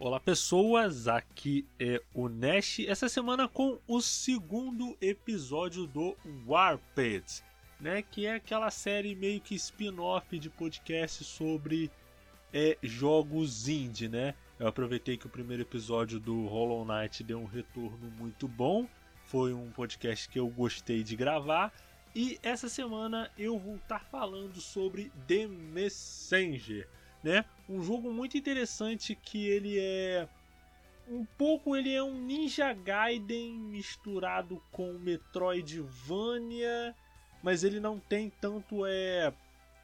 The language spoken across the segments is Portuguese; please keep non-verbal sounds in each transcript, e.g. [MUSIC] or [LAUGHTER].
Olá pessoas, aqui é o Nash, essa semana com o segundo episódio do Warped, né, que é aquela série meio que spin-off de podcast sobre é, jogos indie, né? Eu aproveitei que o primeiro episódio do Hollow Knight deu um retorno muito bom, foi um podcast que eu gostei de gravar, e essa semana eu vou estar falando sobre The Messenger, né? Um jogo muito interessante que ele é um pouco ele é um Ninja Gaiden misturado com Metroidvania, mas ele não tem tanto é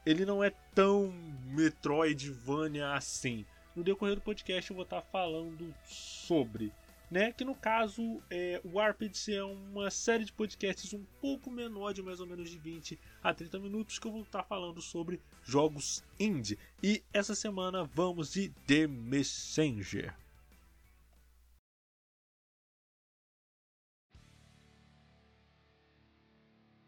ele não é tão Metroidvania assim. No decorrer do podcast eu vou estar falando sobre né? Que no caso, é, o Warped é uma série de podcasts um pouco menor, de mais ou menos de 20 a 30 minutos, que eu vou estar falando sobre jogos indie. E essa semana vamos de The Messenger.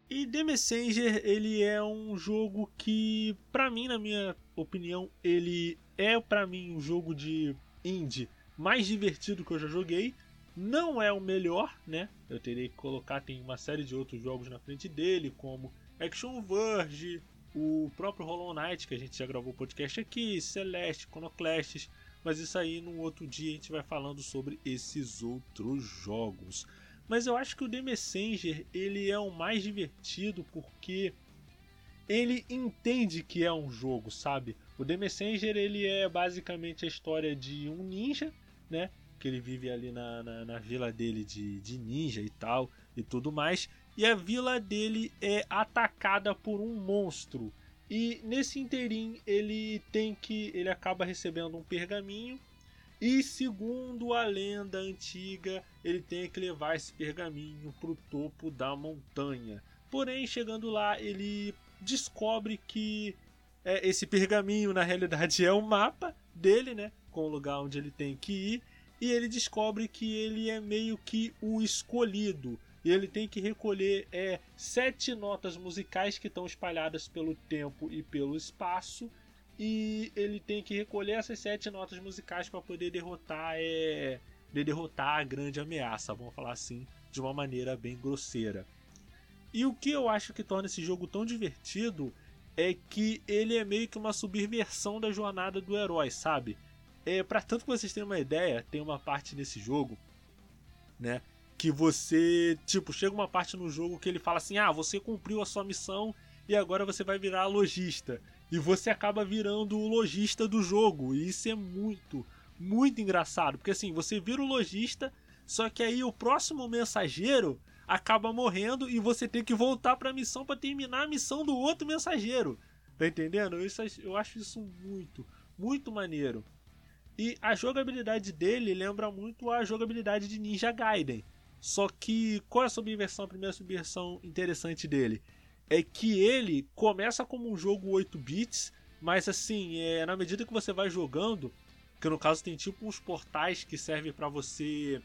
E The Messenger, ele é um jogo que, para mim, na minha opinião, ele é para mim um jogo de indie mais divertido que eu já joguei. Não é o melhor, né? Eu teria que colocar, tem uma série de outros jogos na frente dele, como Action Verge, o próprio Hollow Knight, que a gente já gravou o podcast aqui, Celeste, Conoclastes, mas isso aí num outro dia a gente vai falando sobre esses outros jogos. Mas eu acho que o The Messenger ele é o mais divertido porque ele entende que é um jogo, sabe? O The Messenger ele é basicamente a história de um ninja né? Que ele vive ali na, na, na vila dele de, de ninja e tal e tudo mais. E a vila dele é atacada por um monstro. E nesse interim ele tem que. ele acaba recebendo um pergaminho. E segundo a lenda antiga, ele tem que levar esse pergaminho para o topo da montanha. Porém, chegando lá, ele descobre que é, esse pergaminho na realidade [LAUGHS] é o mapa dele, né? Com o lugar onde ele tem que ir e ele descobre que ele é meio que o escolhido. E ele tem que recolher é, sete notas musicais que estão espalhadas pelo tempo e pelo espaço. E ele tem que recolher essas sete notas musicais para poder derrotar é, derrotar a grande ameaça, vamos falar assim, de uma maneira bem grosseira. E o que eu acho que torna esse jogo tão divertido é que ele é meio que uma subversão da jornada do herói, sabe? É, para tanto que vocês tenham uma ideia, tem uma parte nesse jogo, né? Que você, tipo, chega uma parte no jogo que ele fala assim: ah, você cumpriu a sua missão e agora você vai virar lojista. E você acaba virando o lojista do jogo. E isso é muito, muito engraçado. Porque assim, você vira o lojista, só que aí o próximo mensageiro acaba morrendo e você tem que voltar para a missão para terminar a missão do outro mensageiro. Tá entendendo? Isso, eu acho isso muito, muito maneiro. E a jogabilidade dele lembra muito a jogabilidade de Ninja Gaiden. Só que qual é a subversão, a primeira subversão interessante dele? É que ele começa como um jogo 8 bits, mas assim, é, na medida que você vai jogando, que no caso tem tipo uns portais que servem para você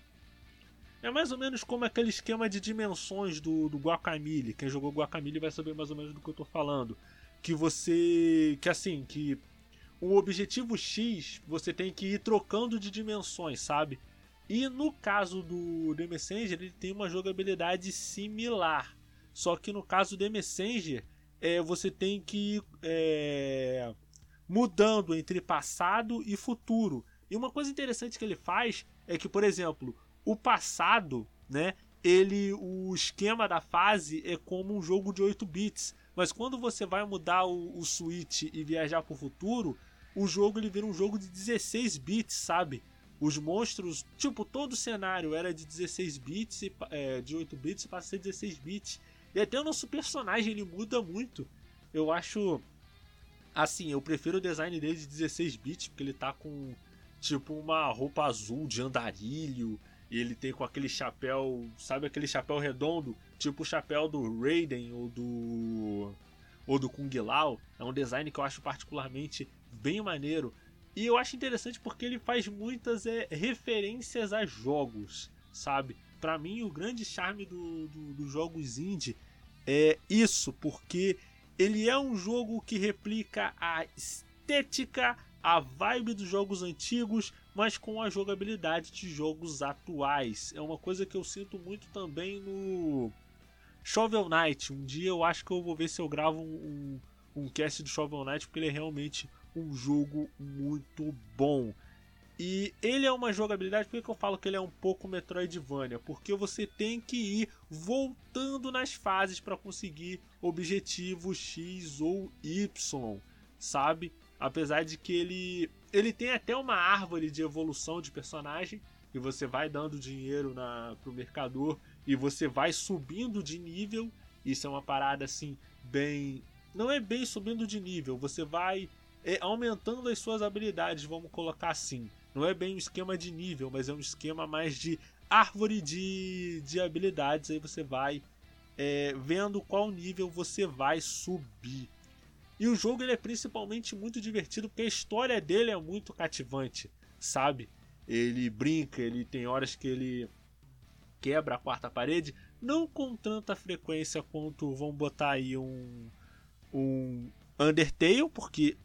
é mais ou menos como aquele esquema de dimensões do, do Guacamole. Quem jogou Guacamole vai saber mais ou menos do que eu tô falando. Que você. Que assim, que o objetivo X você tem que ir trocando de dimensões, sabe? E no caso do The Messenger, ele tem uma jogabilidade similar. Só que no caso do The Messenger, é, você tem que ir é, mudando entre passado e futuro. E uma coisa interessante que ele faz é que, por exemplo, o passado, né? Ele, o esquema da fase é como um jogo de 8 bits. Mas quando você vai mudar o, o switch e viajar para o futuro, o jogo ele vira um jogo de 16 bits, sabe? Os monstros, tipo, todo o cenário era de 16 bits, e, é, de 8 bits, passa a ser 16 bits. E até o nosso personagem ele muda muito. Eu acho. Assim, eu prefiro o design dele de 16 bits, porque ele tá com, tipo, uma roupa azul de andarilho. E ele tem com aquele chapéu, sabe aquele chapéu redondo? Tipo o chapéu do Raiden ou do. ou do Kung Lao. É um design que eu acho particularmente bem maneiro. E eu acho interessante porque ele faz muitas é, referências a jogos, sabe? Para mim, o grande charme do, do, dos jogos indie é isso, porque ele é um jogo que replica a estética a vibe dos jogos antigos, mas com a jogabilidade de jogos atuais. É uma coisa que eu sinto muito também no Shovel Knight. Um dia eu acho que eu vou ver se eu gravo um, um, um cast do Shovel Knight, porque ele é realmente um jogo muito bom. E ele é uma jogabilidade, por que eu falo que ele é um pouco Metroidvania? Porque você tem que ir voltando nas fases para conseguir objetivos X ou Y, sabe? Apesar de que ele ele tem até uma árvore de evolução de personagem e você vai dando dinheiro na pro mercador e você vai subindo de nível. Isso é uma parada assim bem não é bem subindo de nível, você vai aumentando as suas habilidades, vamos colocar assim. Não é bem um esquema de nível, mas é um esquema mais de árvore de, de habilidades. Aí você vai é, vendo qual nível você vai subir. E o jogo ele é principalmente muito divertido porque a história dele é muito cativante, sabe? Ele brinca, ele tem horas que ele quebra a quarta parede, não com tanta frequência quanto vão botar aí um um Undertale, porque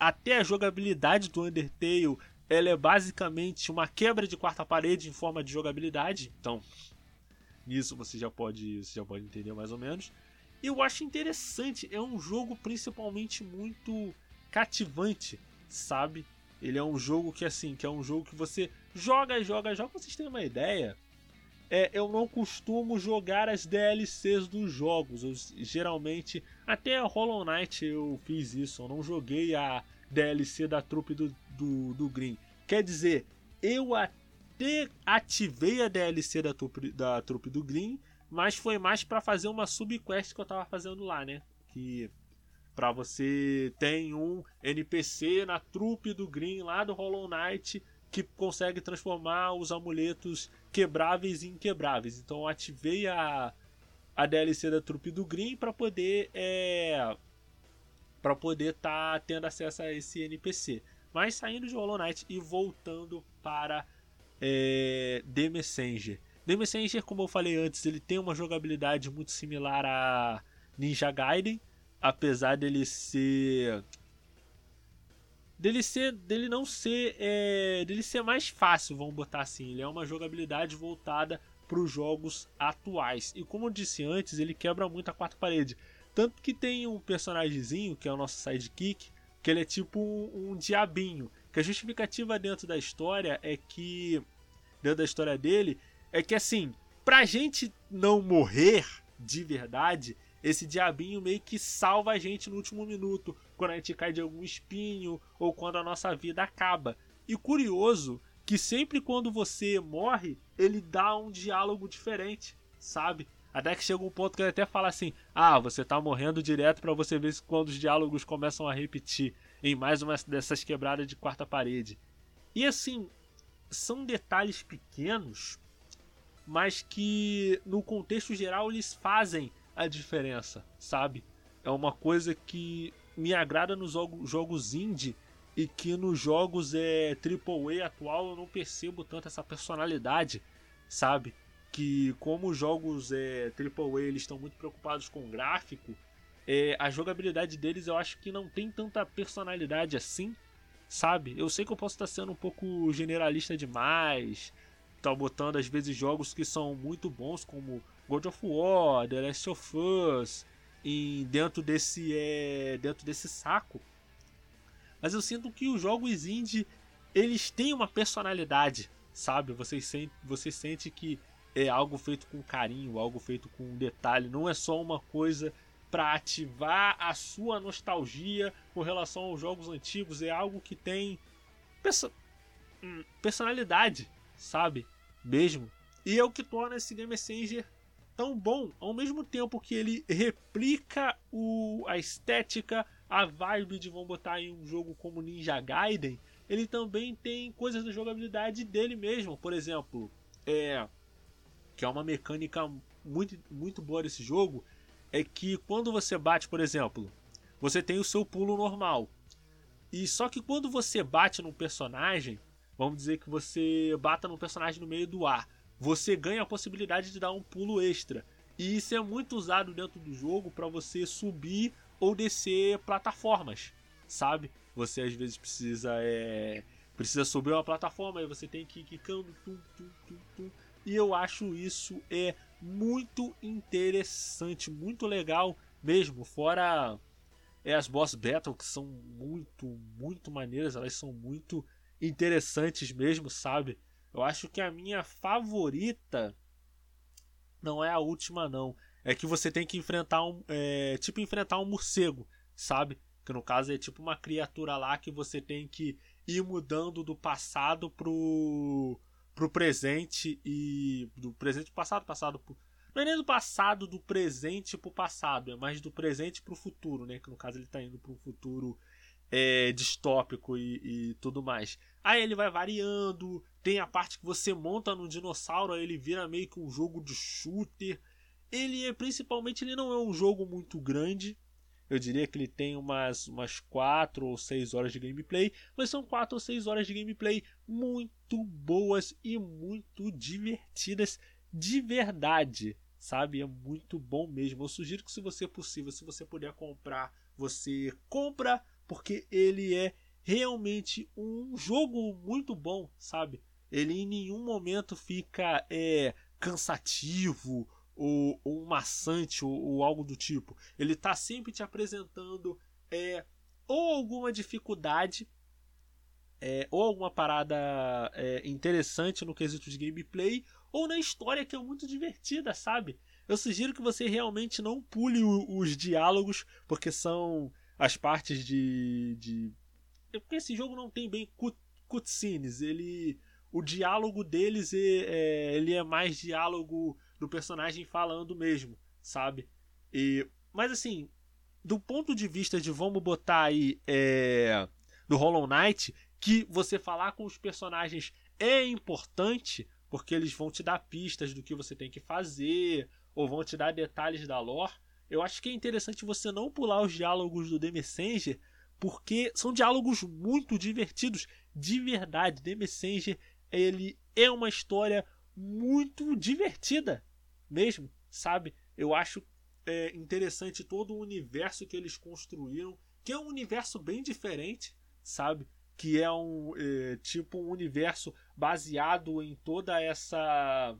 até a jogabilidade do Undertale ela é basicamente uma quebra de quarta parede em forma de jogabilidade. Então, nisso você já pode, você já pode entender mais ou menos. Eu acho interessante, é um jogo principalmente muito cativante, sabe? Ele é um jogo que assim, que é um jogo que você joga, joga, joga, pra vocês terem uma ideia. É, eu não costumo jogar as DLCs dos jogos. Eu, geralmente, até Hollow Knight eu fiz isso. Eu não joguei a DLC da trupe do, do, do Green. Quer dizer, eu até ativei a DLC da trupe, da trupe do Green, mas foi mais para fazer uma subquest que eu tava fazendo lá, né? Que para você tem um NPC na trupe do Green lá do Hollow Knight que consegue transformar os amuletos quebráveis em inquebráveis. Então eu ativei a, a DLC da trupe do Green para poder é, para poder estar tá tendo acesso a esse NPC. Mas saindo de Hollow Knight e voltando para é, The Messenger. The Messenger, como eu falei antes, ele tem uma jogabilidade muito similar a Ninja Gaiden, apesar dele ser dele ser dele não ser é, dele ser mais fácil vamos botar assim ele é uma jogabilidade voltada para os jogos atuais e como eu disse antes ele quebra muito a quarta parede tanto que tem um personagemzinho, que é o nosso sidekick, que ele é tipo um, um diabinho. Que a justificativa dentro da história é que. Dentro da história dele, é que assim, pra gente não morrer de verdade, esse diabinho meio que salva a gente no último minuto, quando a gente cai de algum espinho ou quando a nossa vida acaba. E curioso que sempre quando você morre, ele dá um diálogo diferente, sabe? Até que chega um ponto que ele até fala assim: Ah, você tá morrendo direto para você ver quando os diálogos começam a repetir em mais uma dessas quebradas de quarta parede. E assim, são detalhes pequenos, mas que no contexto geral eles fazem a diferença, sabe? É uma coisa que me agrada nos jogos indie e que nos jogos é AAA atual eu não percebo tanto essa personalidade, sabe? que como os jogos é, AAA eles estão muito preocupados com o gráfico, é, a jogabilidade deles eu acho que não tem tanta personalidade assim, sabe? Eu sei que eu posso estar sendo um pouco generalista demais, tá botando às vezes jogos que são muito bons como God of War, The Last of Us, dentro desse é, dentro desse saco. Mas eu sinto que os jogos indie eles têm uma personalidade, sabe? Você sente, você sente que é algo feito com carinho, algo feito com detalhe, não é só uma coisa para ativar a sua nostalgia com relação aos jogos antigos, é algo que tem perso hum, personalidade, sabe? Mesmo. E é o que torna esse Game Messenger tão bom, ao mesmo tempo que ele replica o, a estética, a vibe de vamos botar em um jogo como Ninja Gaiden, ele também tem coisas da jogabilidade dele mesmo. Por exemplo, é, que é uma mecânica muito, muito boa desse jogo, é que quando você bate, por exemplo, você tem o seu pulo normal. E só que quando você bate num personagem, vamos dizer que você bata num personagem no meio do ar, você ganha a possibilidade de dar um pulo extra. E isso é muito usado dentro do jogo para você subir ou descer plataformas, sabe? Você às vezes precisa é, precisa subir uma plataforma, aí você tem que ir quicando, tum, tum, tum, tum. E eu acho isso é muito interessante, muito legal mesmo. Fora é, as boss battle que são muito, muito maneiras, elas são muito interessantes mesmo, sabe? Eu acho que a minha favorita não é a última não. É que você tem que enfrentar um, é, tipo enfrentar um morcego, sabe? Que no caso é tipo uma criatura lá que você tem que ir mudando do passado pro pro presente e do presente pro passado, passado pro não é nem do passado do presente pro passado, é mais do presente pro futuro, né? Que no caso ele tá indo pro futuro é, distópico e, e, tudo mais. Aí ele vai variando, tem a parte que você monta no dinossauro, aí ele vira meio que um jogo de shooter. Ele é principalmente ele não é um jogo muito grande. Eu diria que ele tem umas, umas 4 ou 6 horas de gameplay, mas são 4 ou 6 horas de gameplay muito boas e muito divertidas de verdade, sabe? É muito bom mesmo. Eu sugiro que se você é possível, se você puder comprar, você compra porque ele é realmente um jogo muito bom, sabe? Ele em nenhum momento fica é, cansativo ou, ou maçante ou, ou, algo do tipo. Ele está sempre te apresentando é, ou alguma dificuldade é, ou alguma parada é, interessante no quesito de gameplay ou na história que é muito divertida, sabe? Eu sugiro que você realmente não pule o, os diálogos, porque são as partes de, de. Porque esse jogo não tem bem cut, cutscenes. Ele. O diálogo deles é, é, ele é mais diálogo do personagem falando mesmo, sabe? E, mas assim, do ponto de vista de vamos botar aí é, do Hollow Knight, que você falar com os personagens é importante, porque eles vão te dar pistas do que você tem que fazer, ou vão te dar detalhes da lore. Eu acho que é interessante você não pular os diálogos do The Messenger, porque são diálogos muito divertidos, de verdade. The Messenger, ele é uma história muito divertida, mesmo, sabe? Eu acho é, interessante todo o universo que eles construíram, que é um universo bem diferente, sabe? Que é um é, tipo um universo baseado em toda essa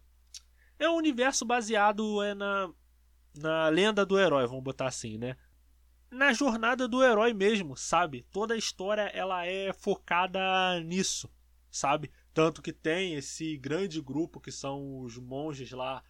é um universo baseado é, na na lenda do herói, vamos botar assim, né? Na jornada do herói mesmo, sabe? Toda a história ela é focada nisso, sabe? Tanto que tem esse grande grupo que são os monges lá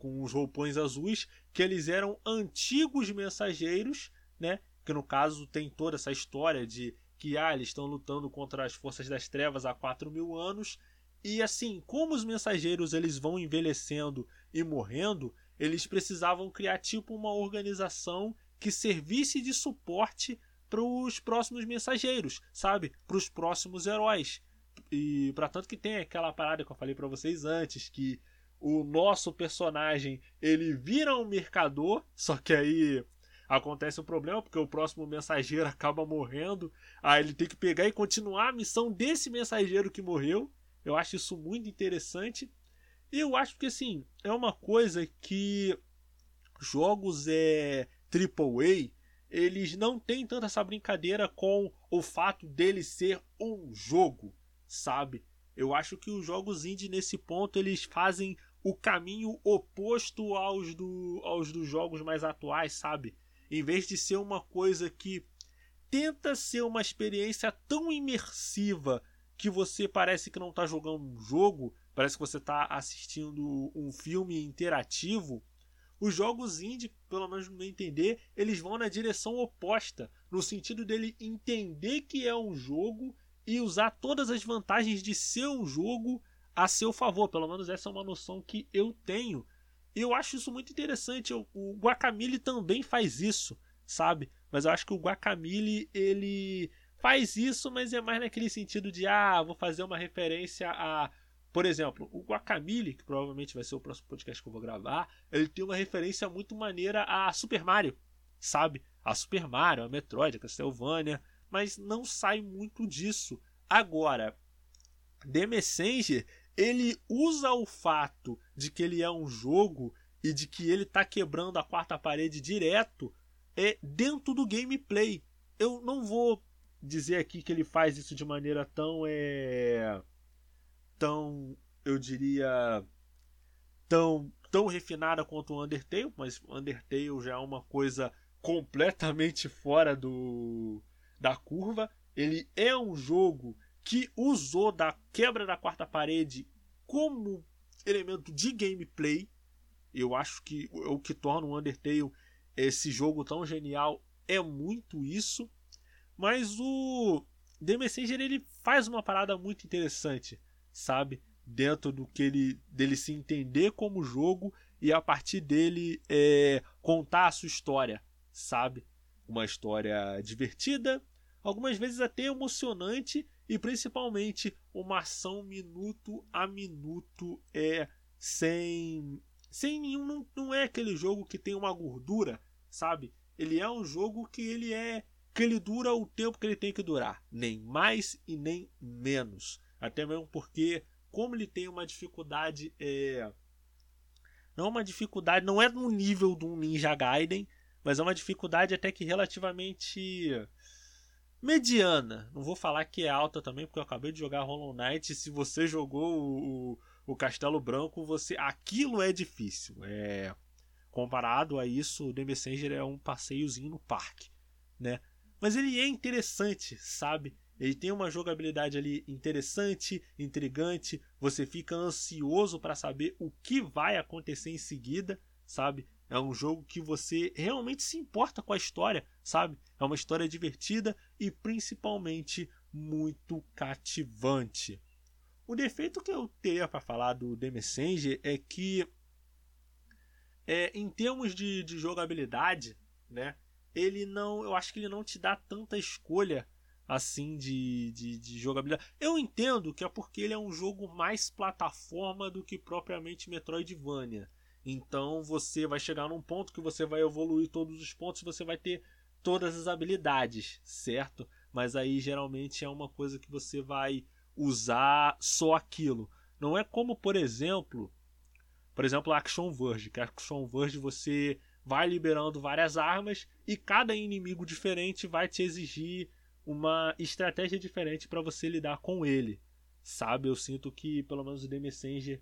com os roupões azuis, que eles eram antigos mensageiros, né? Que no caso tem toda essa história de que ah, eles estão lutando contra as forças das trevas há 4 mil anos. E assim, como os mensageiros eles vão envelhecendo e morrendo, eles precisavam criar tipo uma organização que servisse de suporte para os próximos mensageiros, sabe? Para os próximos heróis. E para tanto que tem aquela parada que eu falei para vocês antes que o nosso personagem ele vira um mercador, só que aí acontece um problema porque o próximo mensageiro [LAUGHS] acaba morrendo, aí ele tem que pegar e continuar a missão desse mensageiro que morreu. Eu acho isso muito interessante eu acho que assim, é uma coisa que jogos é AAA, eles não têm tanta essa brincadeira com o fato dele ser um jogo, sabe? Eu acho que os jogos indie nesse ponto eles fazem o caminho oposto aos, do, aos dos jogos mais atuais, sabe? Em vez de ser uma coisa que tenta ser uma experiência tão imersiva que você parece que não está jogando um jogo, parece que você está assistindo um filme interativo. Os jogos indie, pelo menos no meu entender, eles vão na direção oposta, no sentido dele entender que é um jogo e usar todas as vantagens de ser um jogo a seu favor. Pelo menos essa é uma noção que eu tenho. Eu acho isso muito interessante. O Guacamole também faz isso, sabe? Mas eu acho que o Guacamole ele faz isso, mas é mais naquele sentido de ah, vou fazer uma referência a por exemplo, o Guacamole, que provavelmente vai ser o próximo podcast que eu vou gravar, ele tem uma referência muito maneira a Super Mario, sabe? A Super Mario, a Metroid, a Castlevania, mas não sai muito disso. Agora, The Messenger, ele usa o fato de que ele é um jogo e de que ele está quebrando a quarta parede direto é dentro do gameplay. Eu não vou dizer aqui que ele faz isso de maneira tão é tão eu diria tão tão refinada quanto o Undertale, mas Undertale já é uma coisa completamente fora do da curva. Ele é um jogo que usou da quebra da quarta parede como elemento de gameplay. Eu acho que o que torna o Undertale esse jogo tão genial é muito isso. Mas o The Messenger ele faz uma parada muito interessante, sabe? Dentro do que ele dele se entender como jogo e a partir dele é, contar a sua história, sabe? Uma história divertida, algumas vezes até emocionante e principalmente uma ação minuto a minuto é sem sem nenhum não, não é aquele jogo que tem uma gordura, sabe? Ele é um jogo que ele é que ele dura o tempo que ele tem que durar, nem mais e nem menos. Até mesmo porque como ele tem uma dificuldade é não é uma dificuldade, não é no nível do Ninja Gaiden, mas é uma dificuldade até que relativamente mediana. Não vou falar que é alta também, porque eu acabei de jogar Hollow Knight. Se você jogou o, o, o Castelo Branco, você aquilo é difícil. É comparado a isso, o The Messenger é um passeiozinho no parque, né? Mas ele é interessante, sabe? Ele tem uma jogabilidade ali interessante, intrigante. Você fica ansioso para saber o que vai acontecer em seguida, sabe? É um jogo que você realmente se importa com a história, sabe? É uma história divertida e principalmente muito cativante. O defeito que eu teria para falar do The Messenger é que, é, em termos de, de jogabilidade, né? Ele não, eu acho que ele não te dá tanta escolha assim de, de, de, jogabilidade. Eu entendo que é porque ele é um jogo mais plataforma do que propriamente Metroidvania. Então você vai chegar num ponto que você vai evoluir todos os pontos, você vai ter todas as habilidades, certo? Mas aí geralmente é uma coisa que você vai usar só aquilo. Não é como, por exemplo, por exemplo, Action Verge, que Action Verge você vai liberando várias armas e cada inimigo diferente vai te exigir uma estratégia diferente para você lidar com ele. Sabe, eu sinto que pelo menos o The Messenger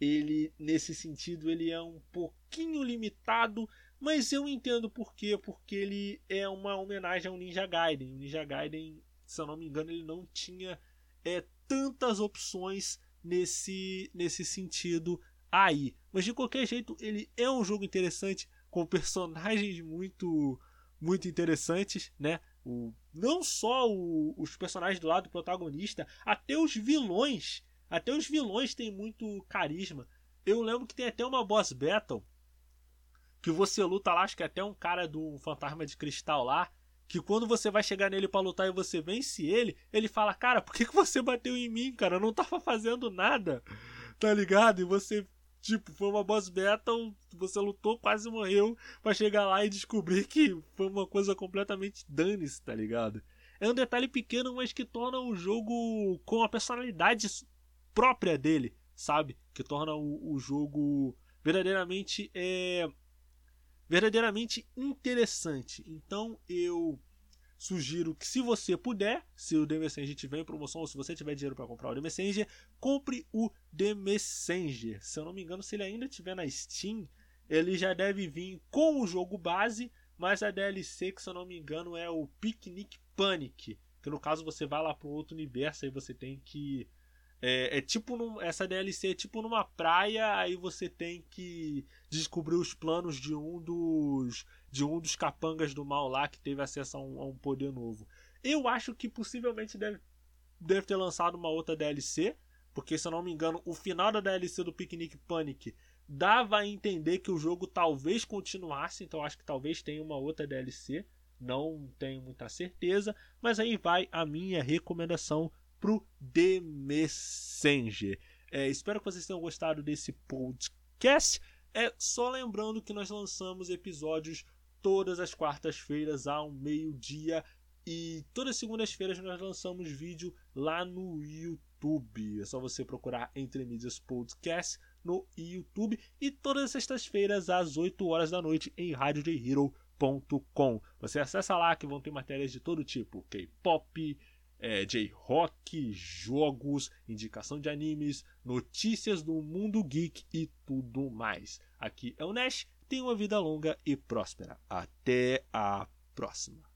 ele nesse sentido ele é um pouquinho limitado, mas eu entendo por quê, porque ele é uma homenagem ao Ninja Gaiden. O Ninja Gaiden, se eu não me engano, ele não tinha é, tantas opções nesse nesse sentido aí. Mas de qualquer jeito, ele é um jogo interessante com personagens muito muito interessantes, né? O, não só o, os personagens do lado do protagonista, até os vilões até os vilões têm muito carisma. Eu lembro que tem até uma boss battle que você luta lá, acho que é até um cara do fantasma de cristal lá, que quando você vai chegar nele para lutar e você vence ele, ele fala: "Cara, por que, que você bateu em mim, cara? Eu não tava fazendo nada". Tá ligado? E você tipo, foi uma boss battle, você lutou, quase morreu para chegar lá e descobrir que foi uma coisa completamente dane tá ligado? É um detalhe pequeno, mas que torna o jogo com a personalidade própria dele, sabe? Que torna o, o jogo verdadeiramente é verdadeiramente interessante. Então eu sugiro que se você puder, se o The Messenger tiver em promoção ou se você tiver dinheiro para comprar o The Messenger, compre o The Messenger. Se eu não me engano, se ele ainda tiver na Steam, ele já deve vir com o jogo base, mas a DLC que se eu não me engano é o Picnic Panic, que no caso você vai lá para outro universo e você tem que é, é, tipo num, essa DLC é tipo numa praia, aí você tem que descobrir os planos de um dos de um dos capangas do mal lá que teve acesso a um, a um poder novo. Eu acho que possivelmente deve, deve ter lançado uma outra DLC, porque se eu não me engano, o final da DLC do Picnic Panic dava a entender que o jogo talvez continuasse, então acho que talvez tenha uma outra DLC. Não tenho muita certeza, mas aí vai a minha recomendação pro The Messenger. É, espero que vocês tenham gostado desse podcast. É só lembrando que nós lançamos episódios todas as quartas-feiras ao meio-dia e todas as segundas-feiras nós lançamos vídeo lá no YouTube. É só você procurar Entre Mídias Podcast no YouTube e todas as sextas-feiras às 8 horas da noite em radiojhero.com.br. Você acessa lá que vão ter matérias de todo tipo: K-pop, é, J-rock, jogos, indicação de animes, notícias do mundo geek e tudo mais. Aqui é o Nash, tenha uma vida longa e próspera. Até a próxima.